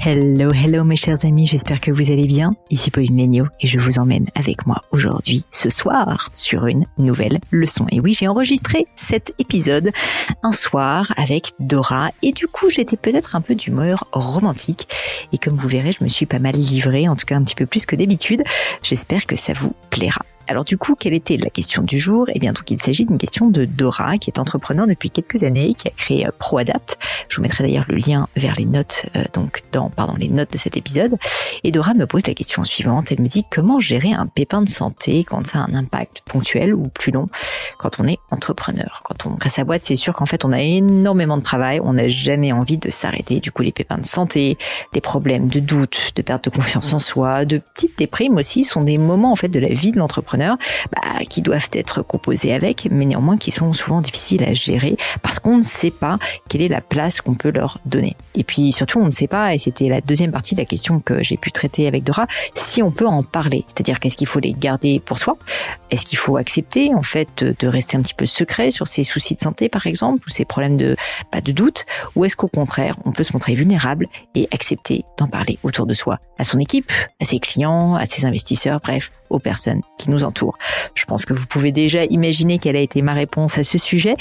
Hello, hello mes chers amis, j'espère que vous allez bien. Ici Pauline Legno et je vous emmène avec moi aujourd'hui, ce soir, sur une nouvelle leçon. Et oui, j'ai enregistré cet épisode un soir avec Dora et du coup j'étais peut-être un peu d'humeur romantique et comme vous verrez, je me suis pas mal livrée, en tout cas un petit peu plus que d'habitude. J'espère que ça vous plaira. Alors du coup, quelle était la question du jour? Eh bien donc il s'agit d'une question de Dora, qui est entrepreneur depuis quelques années, qui a créé euh, ProAdapt. Je vous mettrai d'ailleurs le lien vers les notes, euh, donc dans pardon les notes de cet épisode. Et Dora me pose la question suivante. Elle me dit comment gérer un pépin de santé quand ça a un impact ponctuel ou plus long quand on est entrepreneur? Quand on crée sa boîte, c'est sûr qu'en fait on a énormément de travail, on n'a jamais envie de s'arrêter. Du coup, les pépins de santé, les problèmes de doute, de perte de confiance en soi, de petites déprimes aussi sont des moments en fait de la vie de l'entrepreneur bah, qui doivent être composés avec, mais néanmoins qui sont souvent difficiles à gérer parce qu'on ne sait pas quelle est la place qu'on peut leur donner. Et puis surtout, on ne sait pas, et c'était la deuxième partie de la question que j'ai pu traiter avec Dora, si on peut en parler. C'est-à-dire qu'est-ce qu'il faut les garder pour soi? Est-ce qu'il faut accepter en fait de rester un petit peu secret sur ses soucis de santé par exemple ou ses problèmes de pas de doute? Ou est-ce qu'au contraire, on peut se montrer vulnérable et accepter d'en parler autour de soi, à son équipe, à ses clients, à ses investisseurs, bref, aux personnes qui nous entourent. Je pense que vous pouvez déjà imaginer quelle a été ma réponse à ce sujet.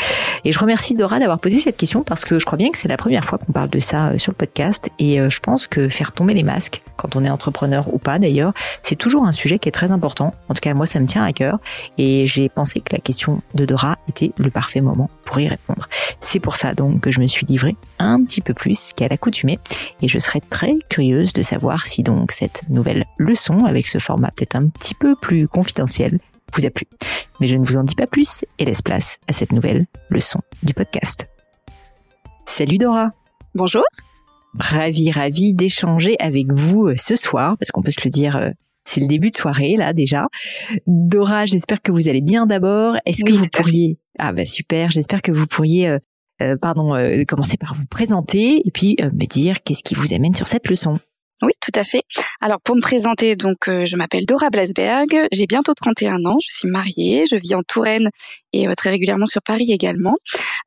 Et je remercie Dora d'avoir posé cette question parce que je crois bien que c'est la première fois qu'on parle de ça euh, sur le podcast. Et euh, je pense que faire tomber les masques, quand on est entrepreneur ou pas d'ailleurs, c'est toujours un sujet qui est très important. En tout cas, moi, ça me tient à cœur. Et j'ai pensé que la question de Dora était le parfait moment pour y répondre. C'est pour ça donc que je me suis livrée un petit peu plus qu'à l'accoutumée. Et je serais très curieuse de savoir si donc cette nouvelle leçon, avec ce format peut-être un petit peu plus confidentiel vous a plu. Mais je ne vous en dis pas plus et laisse place à cette nouvelle leçon du podcast. Salut Dora Bonjour Ravi, ravi d'échanger avec vous euh, ce soir, parce qu'on peut se le dire, euh, c'est le début de soirée là déjà. Dora, j'espère que vous allez bien d'abord. Est-ce que vous pourriez... Ah bah super, j'espère que vous pourriez... Euh, pardon, commencer par vous présenter et puis me dire qu'est-ce qui vous amène sur cette leçon. Oui, tout à fait. Alors pour me présenter, donc euh, je m'appelle Dora Blasberg, j'ai bientôt 31 ans, je suis mariée, je vis en Touraine et euh, très régulièrement sur Paris également.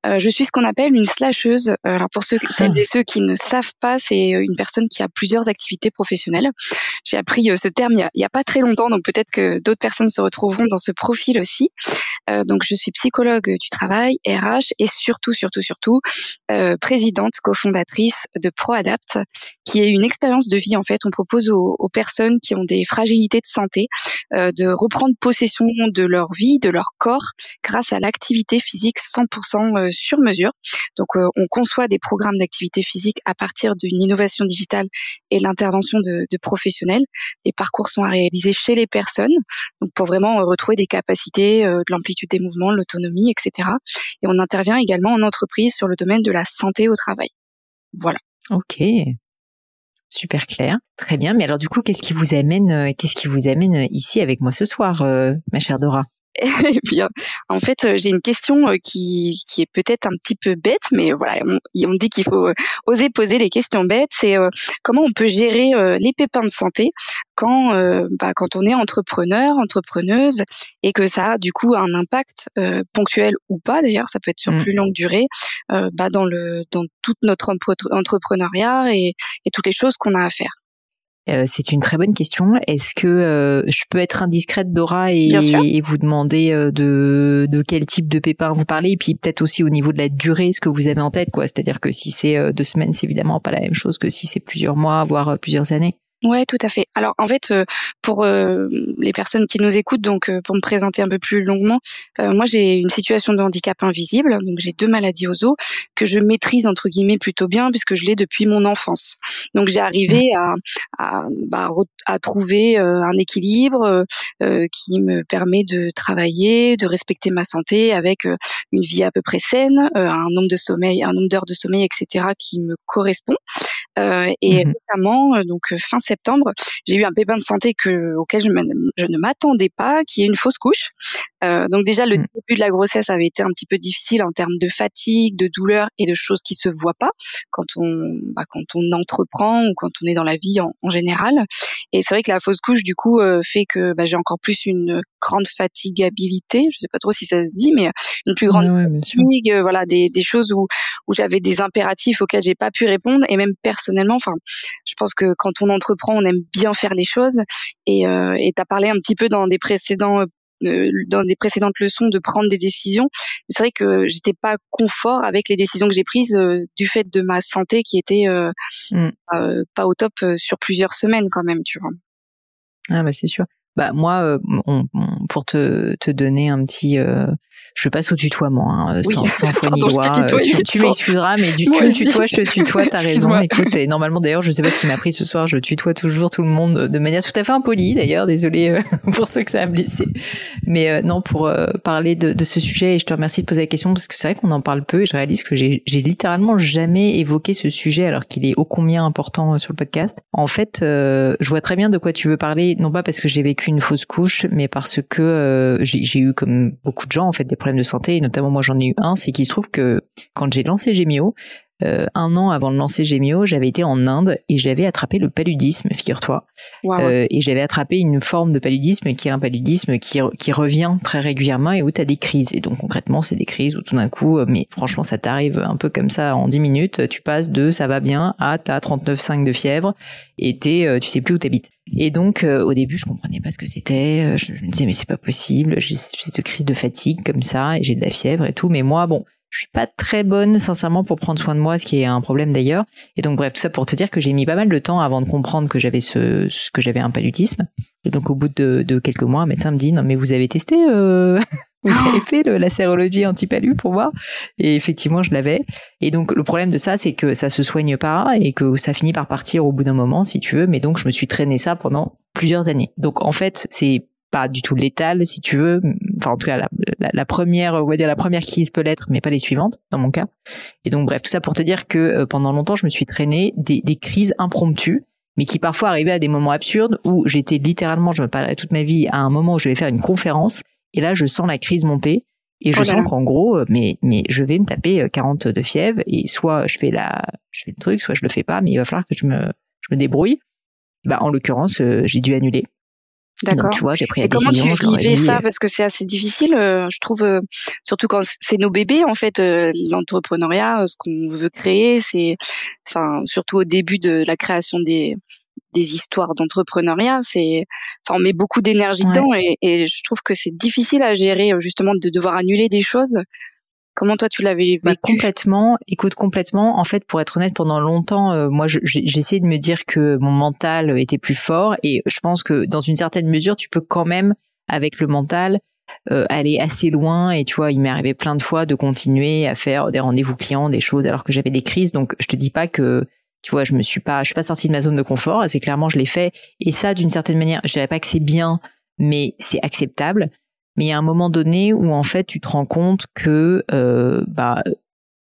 Euh, je suis ce qu'on appelle une slasheuse. Alors pour ceux, celles et ceux qui ne savent pas, c'est une personne qui a plusieurs activités professionnelles. J'ai appris ce terme il y, a, pas très longtemps, donc peut-être que d'autres personnes se retrouveront dans ce profil aussi. donc je suis psychologue du travail, RH et surtout, surtout, surtout présidente, cofondatrice de ProAdapt, qui est une expérience de vie, en fait, on propose aux, personnes qui ont des fragilités de santé euh, de reprendre possession de leur vie, de leur corps, grâce à l'activité physique 100% euh, sur mesure. Donc, euh, on conçoit des programmes d'activité physique à partir d'une innovation digitale et l'intervention de, professionnels. Les parcours sont à réaliser chez les personnes, donc pour vraiment retrouver des capacités, de l'amplitude des mouvements, l'autonomie, etc. Et on intervient également en entreprise sur le domaine de la santé au travail. Voilà. Ok, Super clair, très bien. Mais alors du coup, qu'est-ce qui vous amène, euh, qu'est-ce qui vous amène euh, ici avec moi ce soir, euh, ma chère Dora? bien, en fait, j'ai une question qui, qui est peut-être un petit peu bête, mais voilà, on, on dit qu'il faut oser poser les questions bêtes. C'est comment on peut gérer les pépins de santé quand, bah, quand on est entrepreneur, entrepreneuse, et que ça a du coup un impact ponctuel ou pas. D'ailleurs, ça peut être sur mmh. plus longue durée, bah, dans le dans toute notre entrepreneuriat et, et toutes les choses qu'on a à faire. Euh, c'est une très bonne question. Est-ce que euh, je peux être indiscrète, Dora, et, et vous demander euh, de, de quel type de pépin vous parlez, et puis peut-être aussi au niveau de la durée, ce que vous avez en tête, quoi. C'est-à-dire que si c'est deux semaines, c'est évidemment pas la même chose que si c'est plusieurs mois, voire plusieurs années. Ouais, tout à fait. Alors en fait, euh, pour euh, les personnes qui nous écoutent, donc euh, pour me présenter un peu plus longuement, moi j'ai une situation de handicap invisible, donc j'ai deux maladies aux os que je maîtrise entre guillemets plutôt bien puisque je l'ai depuis mon enfance. Donc j'ai arrivé à à, bah, à trouver un équilibre qui me permet de travailler, de respecter ma santé avec une vie à peu près saine, un nombre de sommeil, un nombre d'heures de sommeil, etc. qui me correspond. Et mmh récemment, donc fin septembre, j'ai eu un pépin de santé que, auquel je, je ne m'attendais pas, qui est une fausse couche. Euh, donc déjà, le mmh. début de la grossesse avait été un petit peu difficile en termes de fatigue, de douleur et de choses qui se voient pas quand on, bah, quand on entreprend ou quand on est dans la vie en, en général. Et c'est vrai que la fausse couche, du coup, euh, fait que bah, j'ai encore plus une grande fatigabilité. Je sais pas trop si ça se dit, mais une plus grande fatigue. Euh, voilà, des, des choses où où j'avais des impératifs auxquels j'ai pas pu répondre et même personnellement. Enfin, je pense que quand on entreprend, on aime bien faire les choses. Et euh, et t'as parlé un petit peu dans des précédents euh, dans des précédentes leçons de prendre des décisions. C'est vrai que j'étais pas confort avec les décisions que j'ai prises euh, du fait de ma santé qui était euh, mm. pas au top sur plusieurs semaines quand même, tu vois. Ah bah c'est sûr. Bah moi, on, pour te, te donner un petit, je passe au tutoiement, hein, sans, sans foi ni loi. Tu, tu m'excuseras, mais du, tu me tutoies, je te tutoie, t'as raison. Écoute, et normalement d'ailleurs, je sais pas ce qui m'a pris ce soir, je tutoie toujours tout le monde de manière tout à fait impolie d'ailleurs, désolé euh, pour ceux que ça a blessé. Mais euh, non, pour euh, parler de, de, ce sujet, et je te remercie de poser la question parce que c'est vrai qu'on en parle peu et je réalise que j'ai littéralement jamais évoqué ce sujet alors qu'il est ô combien important sur le podcast. En fait, je vois très bien de quoi tu veux parler, non pas parce que j'ai vécu une fausse couche, mais parce que j'ai eu comme beaucoup de gens en fait des problèmes de santé, et notamment moi j'en ai eu un, c'est qu'il se trouve que quand j'ai lancé Gemio, euh, un an avant de lancer Gemio, j'avais été en Inde et j'avais attrapé le paludisme, figure-toi. Euh, et j'avais attrapé une forme de paludisme qui est un paludisme qui, qui revient très régulièrement et où tu as des crises. Et donc concrètement, c'est des crises où tout d'un coup, euh, mais franchement, ça t'arrive un peu comme ça en 10 minutes, tu passes de ça va bien à t'as 39,5 de fièvre et t'es, tu sais plus où t'habites. Et donc au début, je comprenais pas ce que c'était. Je, me disais mais c'est pas possible. J'ai cette crise de fatigue comme ça et j'ai de la fièvre et tout. Mais moi, bon, je suis pas très bonne sincèrement pour prendre soin de moi, ce qui est un problème d'ailleurs. Et donc bref, tout ça pour te dire que j'ai mis pas mal de temps avant de comprendre que j'avais ce, que j'avais un paludisme. Et donc au bout de, de, quelques mois, un médecin me dit non mais vous avez testé, euh, vous avez ah. fait la sérologie anti-palu pour voir. Et effectivement, je l'avais. Et donc le problème de ça, c'est que ça se soigne pas et que ça finit par partir au bout d'un moment, si tu veux. Mais donc je me suis traîné ça pendant plusieurs années. Donc en fait, c'est pas du tout létale, si tu veux. Enfin, en tout cas, la, la, première, on va dire la première crise peut l'être, mais pas les suivantes, dans mon cas. Et donc, bref, tout ça pour te dire que euh, pendant longtemps, je me suis traîné des, des crises impromptues, mais qui parfois arrivaient à des moments absurdes où j'étais littéralement, je me parlais toute ma vie à un moment où je vais faire une conférence, et là, je sens la crise monter. Et je oh sens qu'en gros, euh, mais mais je vais me taper 40 euh, de fièvre et soit je fais la je fais le truc, soit je le fais pas, mais il va falloir que je me je me débrouille. Bah en l'occurrence, j'ai dû annuler D'accord. tu vois, j'ai pris la Et comment tu vivais ça euh, Parce que c'est assez difficile, euh, je trouve, euh, surtout quand c'est nos bébés en fait. L'entrepreneuriat, ce qu'on veut créer, c'est, enfin, surtout au début de la création des des histoires d'entrepreneuriat, c'est, enfin, on met beaucoup d'énergie dedans et, et, je trouve que c'est difficile à gérer justement de devoir annuler des choses Comment toi tu l'avais bah, vécu? Complètement. Écoute, complètement. En fait, pour être honnête, pendant longtemps, euh, moi, j'ai essayé de me dire que mon mental était plus fort, et je pense que dans une certaine mesure, tu peux quand même, avec le mental, euh, aller assez loin. Et tu vois, il m'est arrivé plein de fois de continuer à faire des rendez-vous clients, des choses, alors que j'avais des crises. Donc, je te dis pas que tu vois, je me suis pas, je suis pas sortie de ma zone de confort. C'est clairement, je l'ai fait. Et ça, d'une certaine manière, je dirais pas que c'est bien, mais c'est acceptable mais il y a un moment donné où en fait tu te rends compte que euh, bah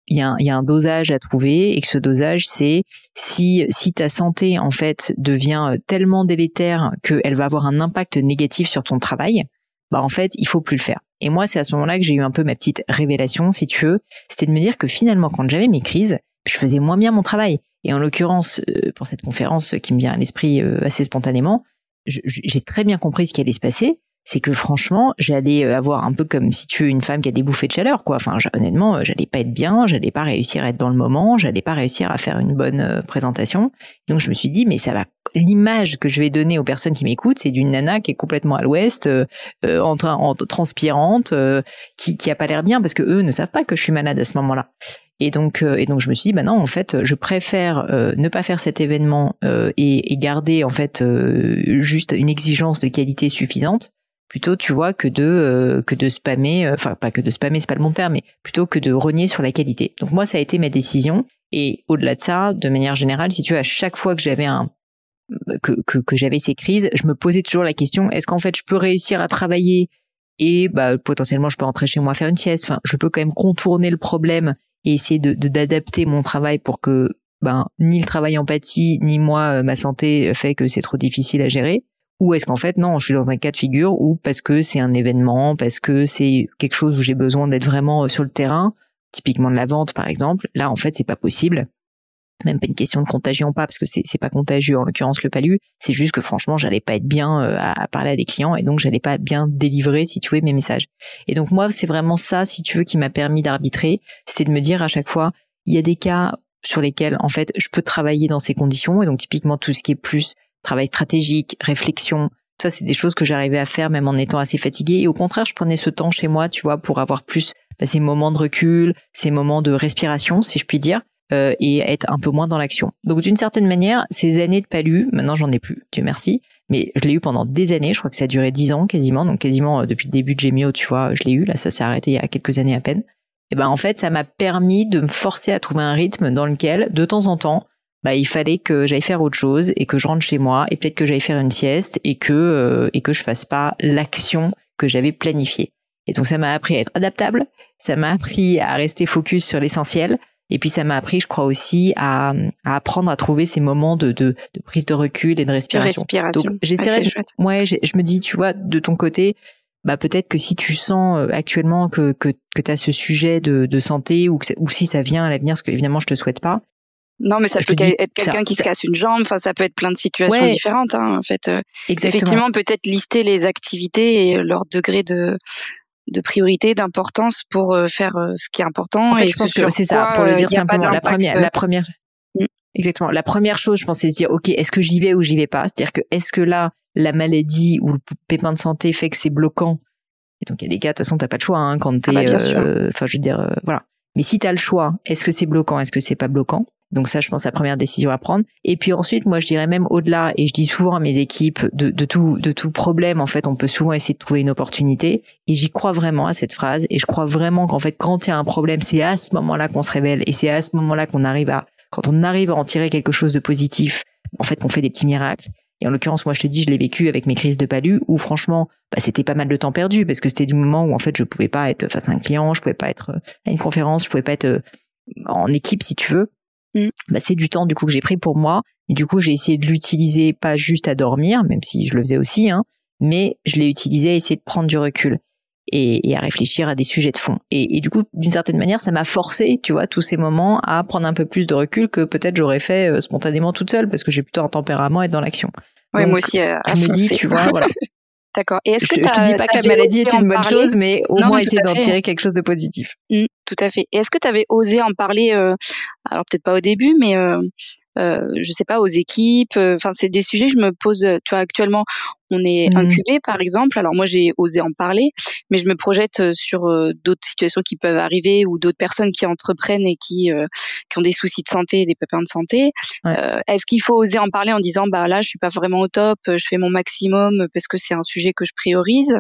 il y, a un, dosage à trouver et que ce dosage c'est si si ta santé en fait devient tellement délétère qu'elle va avoir un impact négatif sur ton travail bah en fait il faut plus le faire. Et moi c'est à ce moment-là que j'ai eu un peu ma petite révélation si tu veux. C'était de me dire que finalement quand j'avais mes crises je faisais moins bien mon travail. Et en l'occurrence euh, pour cette conférence qui me vient à l'esprit euh, assez spontanément j'ai très bien compris ce qui allait se passer c'est que franchement, j'allais euh, avoir un peu comme si tu es une femme qui a des bouffées de chaleur, quoi. Enfin, honnêtement, euh, j'allais pas être bien, j'allais pas réussir à être dans le moment, j'allais pas réussir à faire une bonne euh, présentation. Donc je me suis dit, mais ça va. L'image que je vais donner aux personnes qui m'écoutent, c'est d'une nana qui est complètement à l'ouest, en train, en transpirante, qui qui a pas l'air bien parce que eux ne savent pas que je suis malade à ce moment-là. Et donc, et donc je me suis dit, bah non, en fait, je préfère ne pas faire cet événement et, et, garder en fait juste une exigence de qualité suffisante plutôt tu vois que de euh, que de spammer euh, enfin pas que de spammer c'est pas le bon terme mais plutôt que de renier sur la qualité. Donc moi ça a été ma décision. Et au-delà de ça de manière générale si tu veux à chaque fois que j'avais un que, que, que j'avais ces crises je me posais toujours la question est-ce qu'en fait je peux réussir à travailler et bah potentiellement je peux rentrer chez moi faire une sieste? Enfin je peux quand même contourner le problème et essayer de d'adapter mon travail pour que ben ni le travail empathie ni moi euh, ma santé fait que c'est trop difficile à gérer ou est-ce qu'en fait non, je suis dans un cas de figure où parce que c'est un événement, parce que c'est quelque chose où j'ai besoin d'être vraiment euh, sur le terrain, typiquement de la vente par exemple, là en fait c'est pas possible. Même pas une question de contagion pas parce que c'est c'est pas contagieux en l'occurrence le palu, c'est juste que franchement j'allais pas être bien euh, à, parler à des clients et donc j'allais pas bien délivrer si tu veux mes messages. Et donc moi c'est vraiment ça si tu veux qui m'a permis d'arbitrer, c'est de me dire à chaque fois il y a des cas sur lesquels en fait je peux travailler dans ces conditions et donc typiquement tout ce qui est plus travail stratégique, réflexion. Ça, c'est des choses que j'arrivais à faire même en étant assez fatiguée. Et au contraire, je prenais ce temps chez moi, tu vois, pour avoir plus bah, ces moments de recul, ces moments de respiration, si je puis dire, euh, et être un peu moins dans l'action. Donc d'une certaine manière, ces années de palu, maintenant j'en ai plus, Dieu merci, mais je l'ai eu pendant des années. Je crois que ça a duré dix ans quasiment, donc quasiment euh, depuis le début de Gemio, tu vois, je l'ai eu. Là, ça s'est arrêté il y a quelques années à peine. Et ben en fait, ça m'a permis de me forcer à trouver un rythme dans lequel, de temps en temps, bah il fallait que j'aille faire autre chose et que je rentre chez moi et peut-être que j'aille faire une sieste et que euh, et que je fasse pas l'action que j'avais planifiée. Et donc ça m'a appris à être adaptable, ça m'a appris à rester focus sur l'essentiel et puis ça m'a appris, je crois aussi, à, à, apprendre à trouver ces moments de, de, de, prise de recul et de respiration. respiration. Donc j'essaierai. ouais, je me dis, tu vois, de ton côté, bah peut-être que si tu sens euh, actuellement que que, que tu as ce sujet de, de santé ou que ou si ça vient à l'avenir, ce que évidemment je te souhaite pas, non, mais ça peut être quelqu'un qui se casse une jambe. Enfin, ça peut être plein de situations différentes. Hein, en fait, euh, effectivement, peut-être lister les activités et leur degré de de priorité, d'importance pour euh, faire euh, ce qui est important. et je pense que c'est ça. Pour le dire simplement, la première, la première, mm. exactement. La première chose, je pense, c'est de dire, ok, est-ce que j'y vais ou j'y vais pas? C'est-à-dire que est-ce que là, la maladie ou le pépin de santé fait que c'est bloquant? Et donc il y a des cas, de toute façon, t'as pas de choix hein, quand ah t'es. Bah, enfin, je veux dire, voilà. Mais si tu as le choix, est-ce que c'est bloquant, est-ce que c'est pas bloquant? Donc ça, je pense, la première décision à prendre. Et puis ensuite, moi, je dirais même au-delà, et je dis souvent à mes équipes, de, tout, de tout problème, en fait, on peut souvent essayer de trouver une opportunité. Et j'y crois vraiment à cette phrase. Et je crois vraiment qu'en fait, quand il y a un problème, c'est à ce moment-là qu'on se révèle. Et c'est à ce moment-là qu'on arrive à, quand on arrive à en tirer quelque chose de positif, en fait, qu'on fait des petits miracles. Et en l'occurrence, moi, je te dis, je l'ai vécu avec mes crises de palu, où franchement, bah, c'était pas mal de temps perdu, parce que c'était du moment où en fait, je pouvais pas être face à un client, je pouvais pas être à une conférence, je pouvais pas être euh, en équipe, si tu veux. Mm. Bah, c'est du temps du coup que j'ai pris pour moi. Et du coup j'ai essayé de l'utiliser pas juste à dormir même si je le faisais aussi hein mais je l'ai utilisé à essayer de prendre du recul et, et à réfléchir à des sujets de fond. Et, et du coup d'une certaine manière ça m'a forcé tu vois tous ces moments à prendre un peu plus de recul que peut-être j'aurais fait euh, spontanément toute seule parce que j'ai plutôt un tempérament à être dans l'action. Oui moi aussi euh, je me dis tu vois voilà. D'accord. Et est-ce que je, je te dis pas que la maladie est une bonne chose, mais au moins essayer d'en tirer quelque chose de positif. Mmh, tout à fait. Est-ce que tu avais osé en parler euh, Alors peut-être pas au début, mais euh, euh, je sais pas aux équipes. Euh, enfin, c'est des sujets que je me pose. Tu vois, actuellement, on est mmh. incubé, par exemple. Alors moi, j'ai osé en parler, mais je me projette sur euh, d'autres situations qui peuvent arriver ou d'autres personnes qui entreprennent et qui qui ont des soucis de santé, des pépins de santé. Est-ce qu'il faut oser en parler en disant, bah là, je suis pas vraiment au top, je fais mon maximum parce que c'est un sujet que je priorise?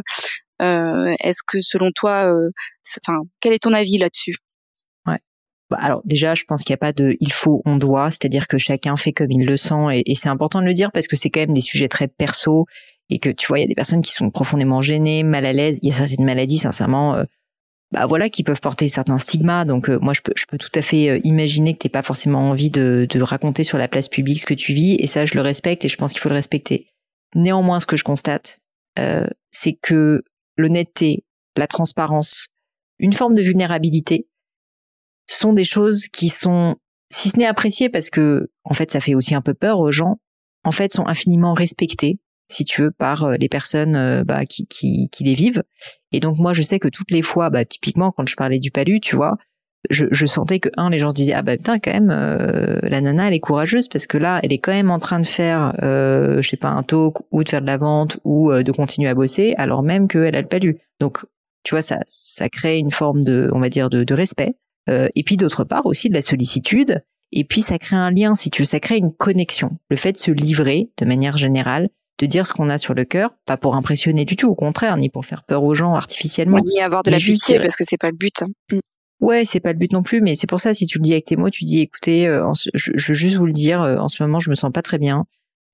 Est-ce que selon toi, enfin, quel est ton avis là-dessus? Bah, alors déjà, je pense qu'il n'y a pas de il faut, on doit, c'est-à-dire que chacun fait comme il le sent et, c'est important de le dire parce que c'est quand même des sujets très perso et que tu vois, il y a des personnes qui sont profondément gênées, mal à l'aise. Il y a certaines maladies, sincèrement, euh, bah voilà, qui peuvent porter certains stigmas. Donc euh, moi, je peux, je peux tout à fait euh, imaginer que t'aies pas forcément envie de raconter sur la place publique ce que tu vis et ça, je le respecte et je pense qu'il faut le respecter. Néanmoins, ce que je constate, c'est que l'honnêteté, la transparence, une forme de vulnérabilité sont des choses qui sont, si ce n'est appréciées parce que, en fait, ça fait aussi un peu peur aux gens, en fait, sont infiniment respectées si tu veux, par les personnes bah, qui, qui, qui les vivent. Et donc moi, je sais que toutes les fois, bah, typiquement quand je parlais du palu, tu vois, je, je, sentais que un les gens se disaient ah bah putain quand même euh, la nana elle est courageuse parce que là elle est quand même en train de faire euh, je sais pas un talk ou de faire de la vente ou euh, de continuer à bosser alors même qu'elle a le palu donc tu vois ça ça crée une forme de on va dire de, de respect euh, et puis d'autre part aussi de la sollicitude et puis ça crée un lien si tu veux ça crée une connexion le fait de se livrer de manière générale de dire ce qu'on a sur le cœur, pas pour impressionner du tout, au contraire, ni pour faire peur aux gens artificiellement. Ni avoir de la pitié, parce que c'est pas le but. Hein. Ouais, c'est pas le but non plus, mais c'est pour ça si tu le dis avec tes mots, tu dis écoutez, euh, je, veux juste vous le dire, euh, en ce moment je me sens pas très bien.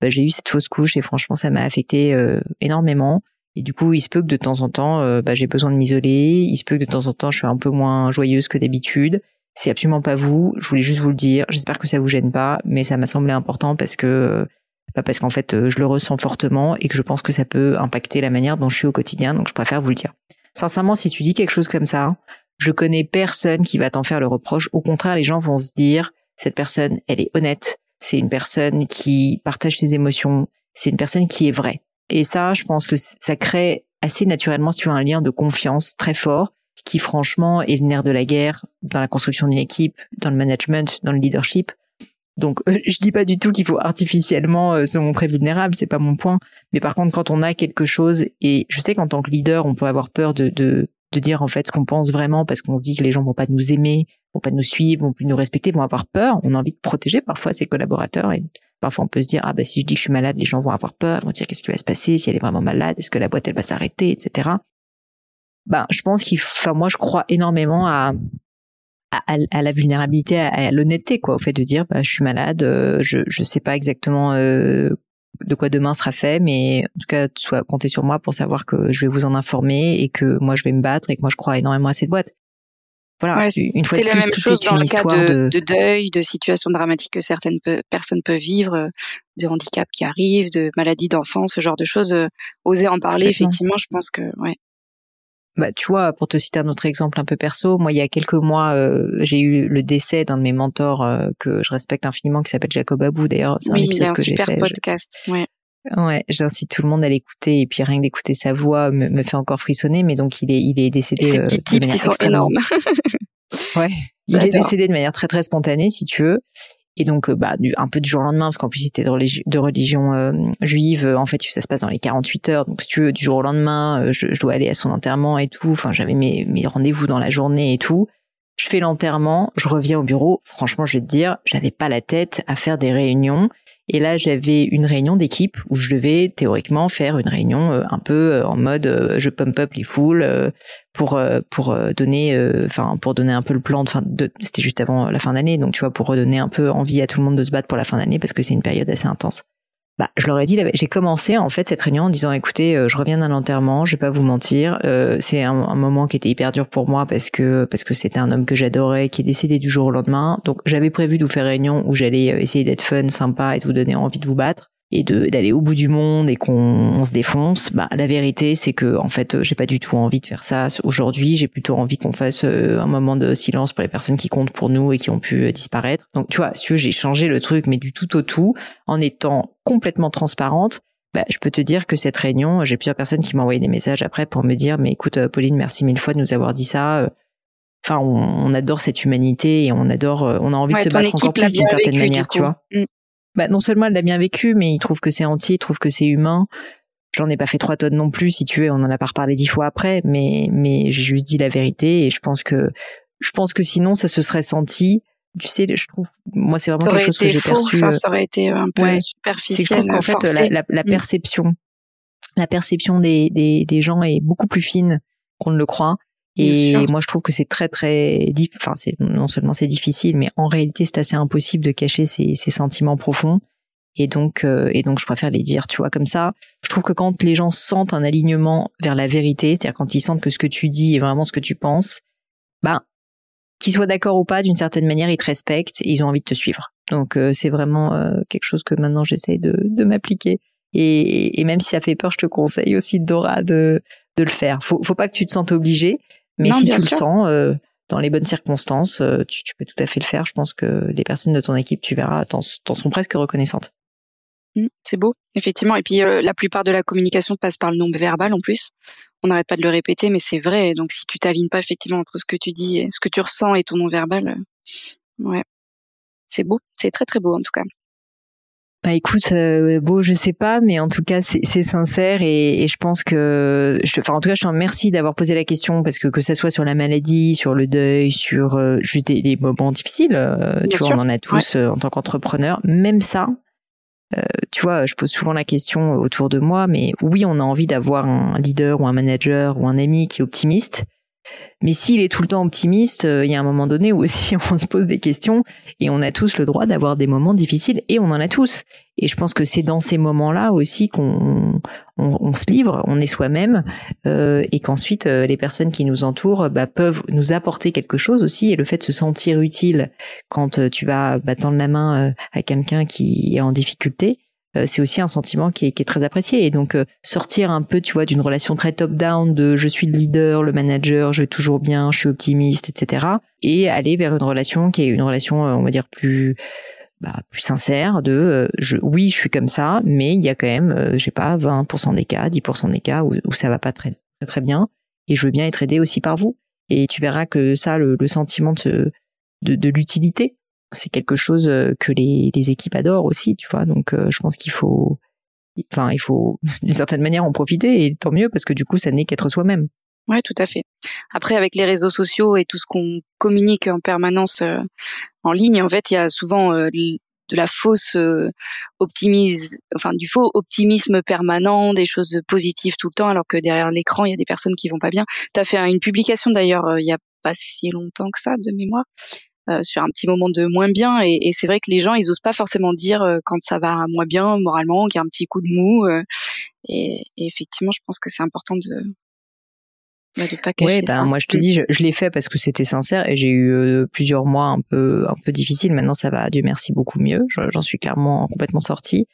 Bah, j'ai eu cette fausse couche et franchement ça m'a affecté euh, énormément. Et du coup, il se peut que de temps en temps, bah, j'ai besoin de m'isoler. Il se peut que de temps en temps, je suis un peu moins joyeuse que d'habitude. C'est absolument pas vous. Je voulais juste vous le dire. J'espère que ça vous gêne pas, mais ça m'a semblé important parce que bah, parce qu'en fait, je le ressens fortement et que je pense que ça peut impacter la manière dont je suis au quotidien. Donc, je préfère vous le dire. Sincèrement, si tu dis quelque chose comme ça, je connais personne qui va t'en faire le reproche. Au contraire, les gens vont se dire, cette personne, elle est honnête. C'est une personne qui partage ses émotions. C'est une personne qui est vraie. Et ça, je pense que ça crée assez naturellement, as un lien de confiance très fort, qui franchement est le nerf de la guerre dans la construction d'une équipe, dans le management, dans le leadership. Donc, euh, je dis pas du tout qu'il faut artificiellement euh, se montrer vulnérable, c'est pas mon point. Mais par contre, quand on a quelque chose, et je sais qu'en tant que leader, on peut avoir peur de, de de dire en fait ce qu'on pense vraiment parce qu'on se dit que les gens vont pas nous aimer, vont pas nous suivre, vont plus nous respecter, vont avoir peur. On a envie de protéger parfois ses collaborateurs et parfois on peut se dire ah bah si je dis que je suis malade, les gens vont avoir peur, vont dire qu'est-ce qui va se passer? Si elle est vraiment malade, est-ce que la boîte elle va s'arrêter, etc. Ben je pense qu'il, enfin moi je crois énormément à à, à la vulnérabilité, à, l'honnêteté, quoi, au fait de dire, bah, je suis malade, euh, je je sais pas exactement euh, de quoi demain sera fait, mais en tout cas, soit comptez sur moi pour savoir que je vais vous en informer et que moi je vais me battre et que moi je crois énormément à cette boîte. Voilà, une fois de plus, la même chose dans le cas de, de... deuil, de situations dramatiques que certaines personnes peuvent vivre, de handicap qui arrivent, de maladies d'enfants, ce genre de choses. Euh, oser en parler, effectivement, je pense que ouais. Bah, tu vois, pour te citer un autre exemple un peu perso, moi, il y a quelques mois, euh, j'ai eu le décès d'un de mes mentors euh, que je respecte infiniment, qui s'appelle Jacob Abou. D'ailleurs, c'est oui, un épisode un que j'ai fait. podcast. Ouais. Ouais, j'incite tout le monde à l'écouter et puis rien que d'écouter sa voix me, me, fait encore frissonner. Mais donc il est, il est décédé. Petits euh, tips, ils sont énormes. ouais, il est décédé de manière très très spontanée, si tu veux. Et donc, euh, bah, un peu du jour au lendemain, parce qu'en plus, c'était de, religion, euh, juive. En fait, ça se passe dans les 48 heures. Donc, si tu veux, du jour au lendemain, euh, je, je, dois aller à son enterrement et tout. Enfin, j'avais mes, mes rendez-vous dans la journée et tout. Je fais l'enterrement, je reviens au bureau. Franchement, je vais te dire, j'avais pas la tête à faire des réunions. Et là, j'avais une réunion d'équipe où je devais théoriquement faire une réunion euh, un peu euh, en mode euh, je pump up les foules pour pour donner enfin pour donner un peu le plan de fin de c'était juste avant la fin d'année donc tu vois pour redonner un peu envie à tout le monde de se battre pour la fin d'année parce que c'est une période assez intense bah, je leur ai dit, j'ai commencé en fait cette réunion en disant, écoutez, euh, je reviens d'un enterrement, je vais pas vous mentir, euh, c'est un, moment qui était hyper dur pour moi parce que parce que c'était un homme que j'adorais qui est décédé du jour au lendemain. Donc j'avais prévu de vous faire réunion où j'allais euh, essayer d'être fun, sympa et de vous donner envie de vous battre et de d'aller au bout du monde et qu'on se défonce, bah la vérité c'est que en fait j'ai pas du tout envie de faire ça aujourd'hui. J'ai plutôt envie qu'on fasse euh, un moment de silence pour les personnes qui comptent pour nous et qui ont pu euh, disparaître. Donc tu vois, si j'ai changé le truc, mais du tout au tout, en étant complètement transparente. Bah, je peux te dire que cette réunion, j'ai plusieurs personnes qui m'ont envoyé des messages après pour me dire, mais écoute, euh, Pauline, merci mille fois de nous avoir dit ça. Enfin, on, adore cette humanité et on adore, on a envie de se battre encore plus d'une certaine manière, tu vois. Mm bah, non seulement elle l'a bien vécu, mais il trouve que c'est entier, il trouve que c'est humain. J'en ai pas fait trois tonnes non plus, si tu veux, on en a pas reparlé dix fois après, mais mais j'ai juste dit la vérité et je pense que je pense que sinon ça se serait senti. Tu sais, je trouve, moi c'est vraiment quelque chose que j'ai perçu. Euh, ça aurait été un peu superficiel. Je trouve qu'en fait la, la, la, mm. perception, la perception des, des des gens est beaucoup plus fine qu'on ne le croit. Et moi, je trouve que c'est très très, enfin, c'est non seulement c'est difficile, mais en réalité, c'est assez impossible de cacher ses, ses sentiments profonds. Et donc, euh, et donc, je préfère les dire, tu vois, comme ça. Je trouve que quand les gens sentent un alignement vers la vérité, c'est-à-dire quand ils sentent que ce que tu dis est vraiment ce que tu penses, ben, qu'ils soient d'accord ou pas, d'une certaine manière, ils te respectent et ils ont envie de te suivre. Donc, euh, c'est vraiment euh, quelque chose que maintenant j'essaie de, de m'appliquer. Et, et, même si ça fait peur, je te conseille aussi, Dora, de, de le faire. Faut, faut pas que tu te sentes obligé, mais si tu le sens, euh, dans les bonnes circonstances, euh, tu, tu, peux tout à fait le faire. Je pense que les personnes de ton équipe, tu verras, t'en sont presque reconnaissantes. Mmh, c'est beau, effectivement. Et puis la plupart de la communication passe par le non-verbal en plus. On n'arrête pas de le répéter, mais c'est vrai. Donc si tu t'alignes pas effectivement entre ce que tu dis, et ce que tu ressens et ton non-verbal, ouais, c'est beau. C'est très très beau en tout cas. Bah écoute, euh, beau, je sais pas, mais en tout cas c'est sincère et, et, je pense que, je, enfin en tout cas je te remercie d'avoir posé la question parce que que ça soit sur la maladie, sur le deuil, sur euh, juste des, des, moments difficiles, euh, tu vois, on en a tous euh, en tant qu'entrepreneur. Même ça, tu vois, je pose souvent la question autour de moi, mais oui, on a envie d'avoir un leader ou un manager ou un ami qui est optimiste. Mais s'il est tout le temps optimiste, euh, il y a un moment donné où aussi on se pose des questions et on a tous le droit d'avoir des moments difficiles et on en a tous. Et je pense que c'est dans ces moments-là aussi qu'on on, se livre, on est soi-même euh, et qu'ensuite euh, les personnes qui nous entourent bah, peuvent nous apporter quelque chose aussi. Et le fait de se sentir utile quand tu vas bah, tendre la main à quelqu'un qui est en difficulté, c'est aussi un sentiment qui est, très apprécié. Et donc euh, sortir un peu, tu vois, d'une relation très top-down de je suis le leader, le manager, je vais toujours bien, je suis optimiste, etc. Et aller vers une relation qui est une relation, euh, on va dire plus bah, plus sincère de je, oui je suis comme ça mais il y a quand même je sais pas 20% des cas 10% des cas où, ça va pas très très bien et je veux bien être aidé aussi par vous et tu verras que ça le, sentiment de, de l'utilité c'est quelque chose euh, que les, équipes adorent aussi, tu vois. Donc, euh, je pense qu'il faut, enfin, il faut d'une certaine manière en profiter et tant mieux parce que du coup, ça n'est qu'être soi-même. Ouais, tout à fait. Après, avec les réseaux sociaux et tout ce qu'on communique en permanence euh, en ligne, en fait, il y a souvent de la fausse optimise, enfin du faux optimisme permanent, des choses positives tout le temps, alors que derrière l'écran, il y a des personnes qui vont pas bien. Tu as fait une publication d'ailleurs il y a pas si longtemps que ça de mémoire sur un petit moment de moins bien. Et, et c'est vrai que les gens, ils osent pas forcément dire euh, quand ça va moins bien moralement, qu'il y a un petit coup de mou. Euh, et, et, effectivement, je pense que c'est important de bah, de pas cacher ouais, ben, moi je te mm. dis, je, je l'ai fait parce que c'était sincère et j'ai eu plusieurs mois un peu un peu difficiles. Maintenant, ça va, Dieu merci, beaucoup mieux. J'en suis clairement complètement sortie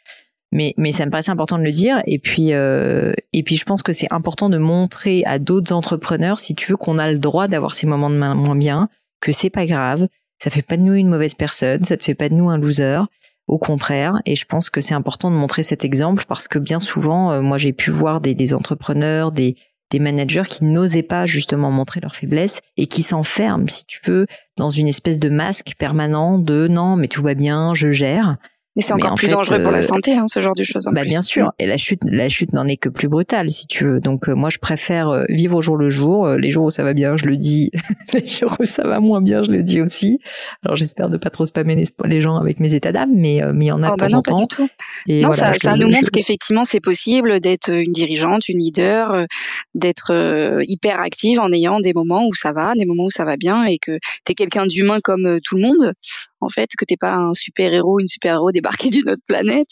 mais mais ça me paraissait important de le dire et puis euh, et puis je pense que c'est important de montrer à d'autres entrepreneurs si tu veux qu'on a le droit d'avoir ces moments de moins bien que c'est pas grave ça fait pas de nous une mauvaise personne, ça ne fait pas de nous un loser. Au contraire, et je pense que c'est important de montrer cet exemple parce que bien souvent, euh, moi j'ai pu voir des, entrepreneurs, des, des managers qui n'osaient pas justement montrer leur faiblesse et qui s'enferment, si tu veux, dans une espèce de masque permanent de non mais tout va bien, je gère. Et c'est encore plus dangereux pour la euh, santé, hein, ce genre de choses. En bah bien sûr. Et la chute, la chute n'en est que plus brutale, si tu veux. Donc euh, moi, je préfère euh, vivre au jour le jour. les jours où ça va bien, je le dis. les jours où ça va moins bien, je le dis aussi. Alors j'espère de pas trop spammer les, les gens avec mes états d'âme, mais mais il y en a oh, de bah temps en temps. Pas du tout. Et non, ça, ça nous montre qu'effectivement, c'est possible d'être une dirigeante, une leader, d'être hyper active en ayant des moments où ça va, des moments où ça va bien, et que t'es quelqu'un d'humain comme tout le monde en fait, que t'es pas un super héros, une super héros débarqué d'une autre planète,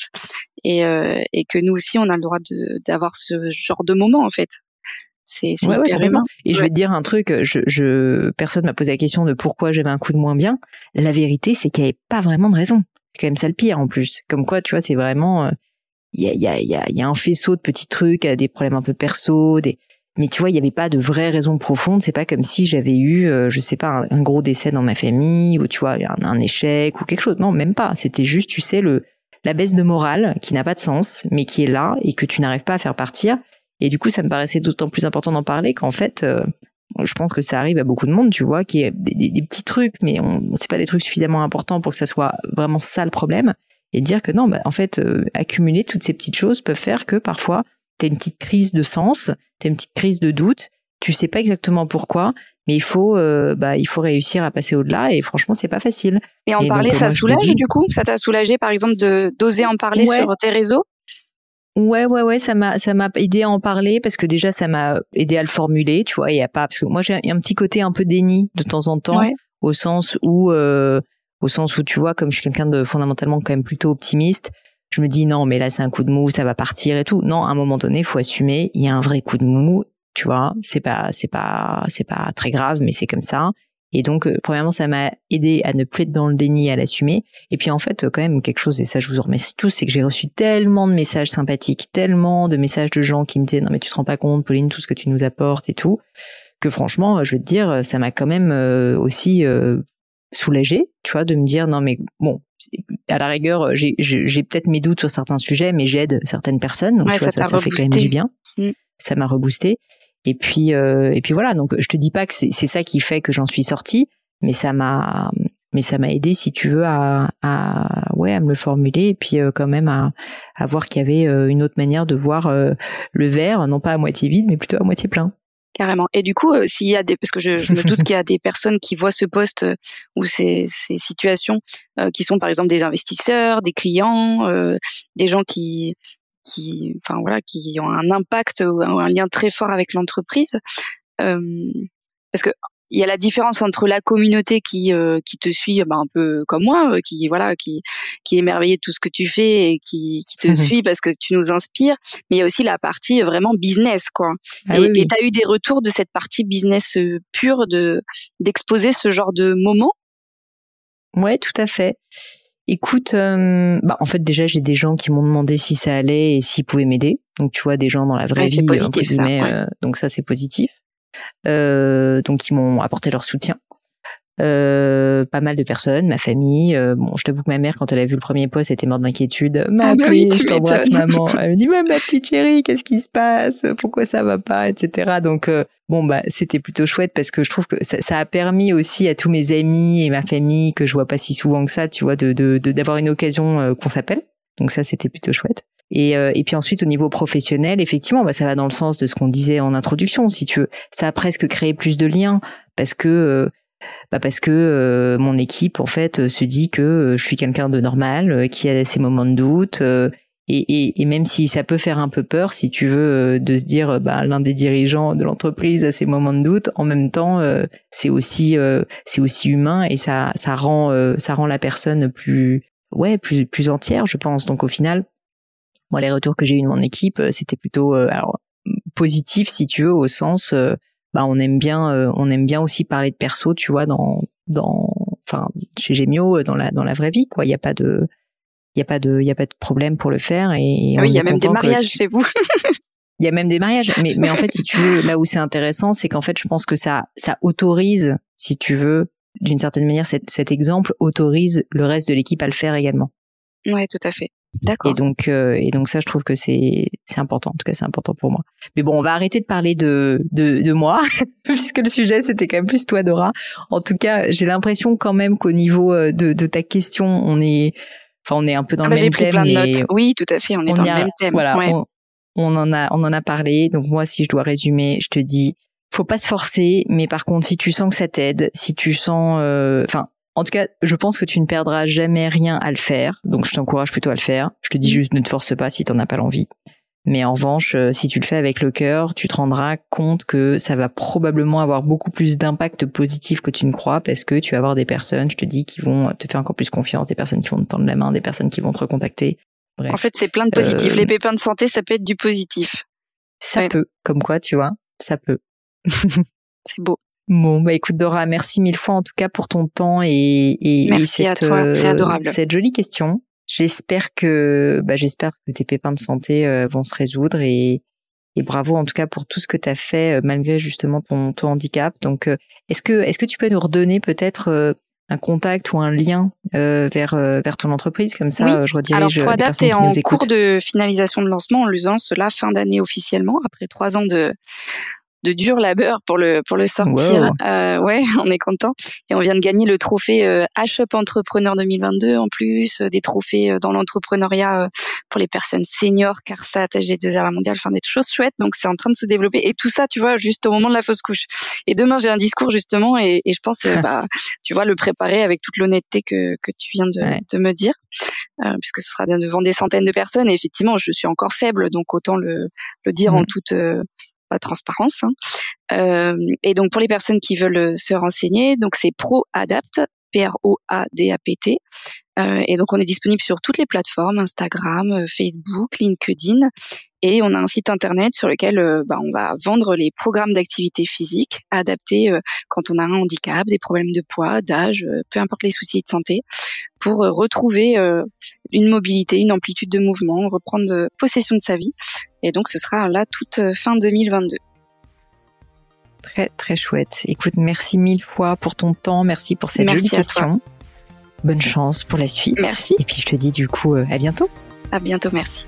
et, euh, et que nous aussi on a le droit d'avoir ce genre de moment en fait. C'est hyper humain. Et je vais te dire un truc, je, je personne m'a posé la question de pourquoi j'avais un coup de moins bien. La vérité, c'est qu'il n'y avait pas vraiment de raison. C'est quand même ça le pire en plus. Comme quoi, tu vois, c'est vraiment il euh, y a, y, a, y, a, un faisceau de petits trucs, des problèmes un peu perso, des mais tu vois, il n'y avait pas de vraie raison profonde. C'est pas comme si j'avais eu, euh, je sais pas, un, gros décès dans ma famille ou tu vois, un, un échec ou quelque chose. Non, même pas. C'était juste, tu sais, le la baisse de morale qui n'a pas de sens, mais qui est là et que tu n'arrives pas à faire partir. Et du coup, ça me paraissait d'autant plus important d'en parler qu'en fait, euh, je pense que ça arrive à beaucoup de monde, tu vois, qui est des, des, petits trucs, mais on, c'est pas des trucs suffisamment importants pour que ça soit vraiment ça le problème. Et dire que non, bah, en fait, euh, accumuler toutes ces petites choses peuvent faire que parfois t'as une petite crise de sens, t'as une petite crise de doute, tu sais pas exactement pourquoi, mais il faut, euh, bah, il faut réussir à passer au-delà et franchement, c'est pas facile. Et en parler, ça soulage du coup? Ça t'a soulagé, par exemple, de d'oser en parler sur tes réseaux? Ouais, ouais, ouais, ça m'a, ça m'a aidé à en parler parce que déjà, ça m'a aidé à le formuler, tu vois. Il y a pas, parce que moi, j'ai un petit côté un peu déni de temps en temps, au sens où, euh, au sens où tu vois, comme je suis quelqu'un de fondamentalement quand même plutôt optimiste, je me dis non mais là c'est un coup de mou, ça va partir et tout. Non, à un moment donné, faut assumer, il y a un vrai coup de mou, tu vois, c'est pas c'est pas c'est pas très grave mais c'est comme ça. Et donc, euh, premièrement, ça m'a aidé à ne plus être dans le déni, à l'assumer. Et puis, en fait, quand même, quelque chose, et ça, je vous en remercie tous, c'est que j'ai reçu tellement de messages sympathiques, tellement de messages de gens qui me disaient, non, mais tu te rends pas compte, Pauline, tout ce que tu nous apportes et tout, que franchement, je vais te dire, ça m'a quand même euh, aussi euh, soulagée, tu vois, de me dire, non, mais bon, à la rigueur, j'ai peut-être mes doutes sur certains sujets, mais j'aide certaines personnes. Donc tu vois, ça, ça, fait quand même du bien. Mm. Ça m'a reboosté. Et puis, euh, et puis voilà. Donc je te dis pas que c'est ça qui fait que j'en suis sortie, mais ça m'a, mais ça m'a aidé, si tu veux, à, à, ouais, à me le formuler et puis euh, quand même à, à voir qu'il y avait euh, une autre manière de voir le verre, non pas à moitié vide, mais plutôt à moitié plein. Carrément. Et du coup, s'il y a des, parce que je, je me doute qu'il y a des personnes qui voient ce poste ou ces, ces situations, qui sont par exemple des investisseurs, des clients, des gens qui qui, enfin voilà, qui ont un impact ou un lien très fort avec l'entreprise. Euh, parce que il y a la différence entre la communauté qui euh, qui te suit bah, un peu comme moi euh, qui voilà qui qui est émerveillée de tout ce que tu fais et qui qui te suit parce que tu nous inspires mais il y a aussi la partie vraiment business quoi. Ah et tu as eu des retours de cette partie business pure de d'exposer ce genre de moment ouais tout à fait. Écoute, euh, bah en fait déjà j'ai des gens qui m'ont demandé si ça allait et s'ils pouvaient m'aider. Donc tu vois des gens dans la vraie vie, positif, ça, euh, donc ça c'est positif. Euh, donc ils m'ont apporté leur soutien. Euh, pas mal de personnes, ma famille. Euh, bon, je t'avoue que ma mère, quand elle a vu le premier poste, était morte d'inquiétude. Ma ah bah je t'embrasse, maman. Elle me dit, ma petite chérie, qu'est-ce qui se passe? Pourquoi ça va pas, etc. Donc, euh, bon, bah, c'était plutôt chouette parce que je trouve que ça, ça, a permis aussi à tous mes amis et ma famille que je vois pas si souvent que ça, tu vois, de d'avoir de, une occasion qu'on s'appelle. Donc ça, c'était plutôt chouette. Et, et puis ensuite, au niveau professionnel, effectivement, bah, ça va dans le sens de ce qu'on disait en introduction. Si tu veux, ça a presque créé plus de liens parce que bah parce que euh, mon équipe en fait euh, se dit que euh, je suis quelqu'un de normal, qui a ses moments de doute. Et, et, et, même si ça peut faire un peu peur, si tu veux, de se dire, bah, l'un des dirigeants de l'entreprise a ses moments de doute, en même temps, c'est aussi, c'est aussi humain et ça, ça rend, ça rend la personne plus, ouais, plus, plus entière, je pense. Donc au final, moi, les retours que j'ai eu de mon équipe, c'était plutôt, alors, positif, si tu veux, au sens, bah on aime bien euh, on aime bien aussi parler de perso tu vois dans dans enfin chez Gemio euh, dans la dans la vraie vie quoi. Il y a pas de il y a pas de il y a pas de problème pour le faire et ah oui il y a même des mariages chez vous. Il y a même des mariages. Mais mais en fait si tu veux là où c'est intéressant c'est qu'en fait je pense que ça ça autorise si tu veux d'une certaine manière cet, cet exemple autorise le reste de l'équipe à le faire également. Ouais tout à fait D'accord. Et donc, euh, et donc ça, je trouve que c'est c'est important. En tout cas, c'est important pour moi. Mais bon, on va arrêter de parler de de, de moi, puisque le sujet c'était quand même plus toi, Dora. En tout cas, j'ai l'impression quand même qu'au niveau euh, de de ta question, on est, enfin, on est un peu dans ah le bah, même thème. Plein de notes. Oui, tout à fait. On est dans le même thème. Voilà. On, on, en a on en a parlé. Donc moi, si je dois résumer, je te dis, faut pas se forcer. Mais par contre, si tu sens que ça t'aide, si tu sens, euh, enfin en tout cas, je pense que tu ne perdras jamais rien à le faire. Donc, je t'encourage plutôt à le faire. Je te dis mm. juste, ne te force pas si t'en as pas l'envie. Mais en revanche, euh, si tu le fais avec le cœur, tu te rendras compte que ça va probablement avoir beaucoup plus d'impact positif que tu ne crois parce que tu vas avoir des personnes, je te dis, qui vont te faire encore plus confiance, des personnes qui vont te tendre la main, des personnes qui vont te recontacter. Bref. En fait, c'est plein de positifs. Euh, Les pépins de santé, ça peut être du positif. Ça peut, comme quoi, tu vois, ça peut. c'est beau. Bon, bah écoute Dora, merci mille fois en tout cas pour ton temps et, et, merci cette, à toi, c'est euh, adorable. cette jolie question. J'espère que bah j'espère que tes pépins de santé euh, vont se résoudre et, et bravo en tout cas pour tout ce que tu as fait euh, malgré justement ton, ton handicap. Donc est-ce que est-ce que tu peux nous redonner peut-être un contact ou un lien vers vers ton entreprise? Comme ça je redirige Alors Proadapt est en cours de finalisation de lancement, on le lance là fin d'année officiellement après trois ans de de dur labeur pour le pour le sortir. Euh, ouais, on est content. Et on vient de gagner le trophée euh, H-Up Entrepreneur 2022 en plus, euh, des trophées euh, dans l'entrepreneuriat pour les personnes seniors, CARSAT, SG2R la mondiale, enfin des choses chouettes. Donc c'est en train de se développer et tout ça, tu vois, juste au moment de la fausse couche. Et demain j'ai un discours justement et, et je pense, bah, tu vois, le préparer avec toute l'honnêteté que que tu viens de, de me dire, puisque ce sera devant des centaines de personnes. Et effectivement, je suis encore faible, donc autant le le dire en mmh. toute transparence. Hein. Euh, et donc pour les personnes qui veulent euh, se renseigner, donc c'est ProAdapt, P-R-O-A-D-A-P-T. Euh, et donc on est disponible sur toutes les plateformes, Instagram, Facebook, LinkedIn. Et on a un site internet sur lequel bah, on va vendre les programmes d'activité physique adaptés quand on a un handicap, des problèmes de poids, d'âge, peu importe les soucis de santé, pour retrouver une mobilité, une amplitude de mouvement, reprendre possession de sa vie et donc, ce sera là toute euh, fin 2022. Très, très chouette. Écoute, merci mille fois pour ton temps. Merci pour cette jolie question. bonne chance pour la suite. Merci. Et puis je te dis du coup à bientôt. À bientôt, merci.